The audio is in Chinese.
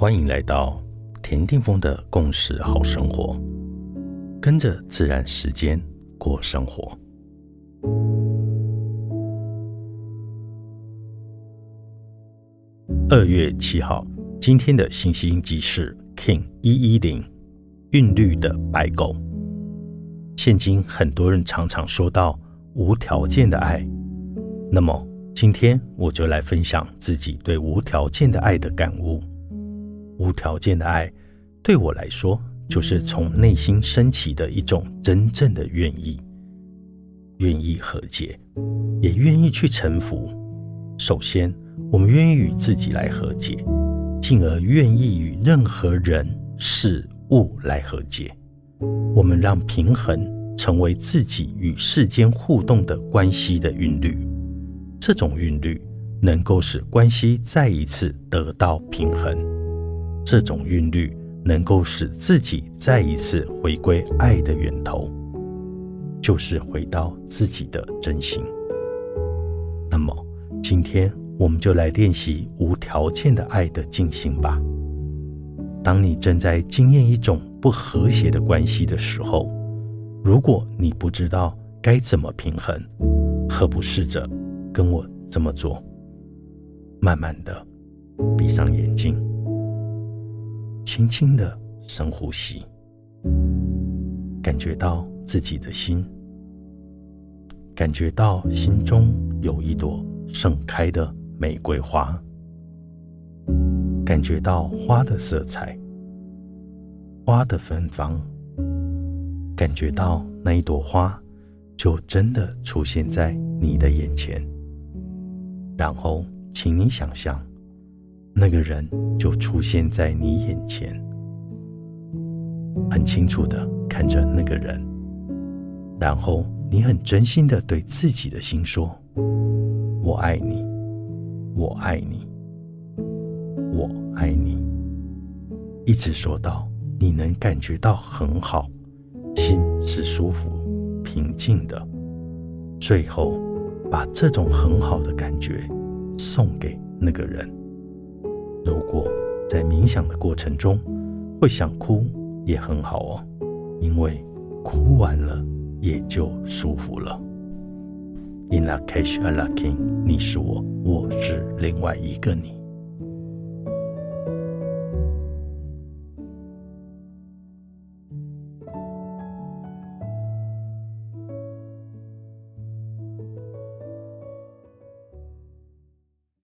欢迎来到田定峰的共识好生活，跟着自然时间过生活。二月七号，今天的信息印记是 King 一一零韵律的白狗。现今很多人常常说到无条件的爱，那么今天我就来分享自己对无条件的爱的感悟。无条件的爱，对我来说，就是从内心升起的一种真正的愿意，愿意和解，也愿意去臣服。首先，我们愿意与自己来和解，进而愿意与任何人事物来和解。我们让平衡成为自己与世间互动的关系的韵律，这种韵律能够使关系再一次得到平衡。这种韵律能够使自己再一次回归爱的源头，就是回到自己的真心。那么，今天我们就来练习无条件的爱的进行吧。当你正在经验一种不和谐的关系的时候，如果你不知道该怎么平衡，何不试着跟我这么做？慢慢的闭上眼睛。轻轻的深呼吸，感觉到自己的心，感觉到心中有一朵盛开的玫瑰花，感觉到花的色彩，花的芬芳，感觉到那一朵花就真的出现在你的眼前，然后，请你想象。那个人就出现在你眼前，很清楚的看着那个人，然后你很真心的对自己的心说：“我爱你，我爱你，我爱你。”一直说到你能感觉到很好，心是舒服、平静的，最后把这种很好的感觉送给那个人。如果在冥想的过程中会想哭，也很好哦，因为哭完了也就舒服了。In la cash a la king，你是我，我是另外一个你。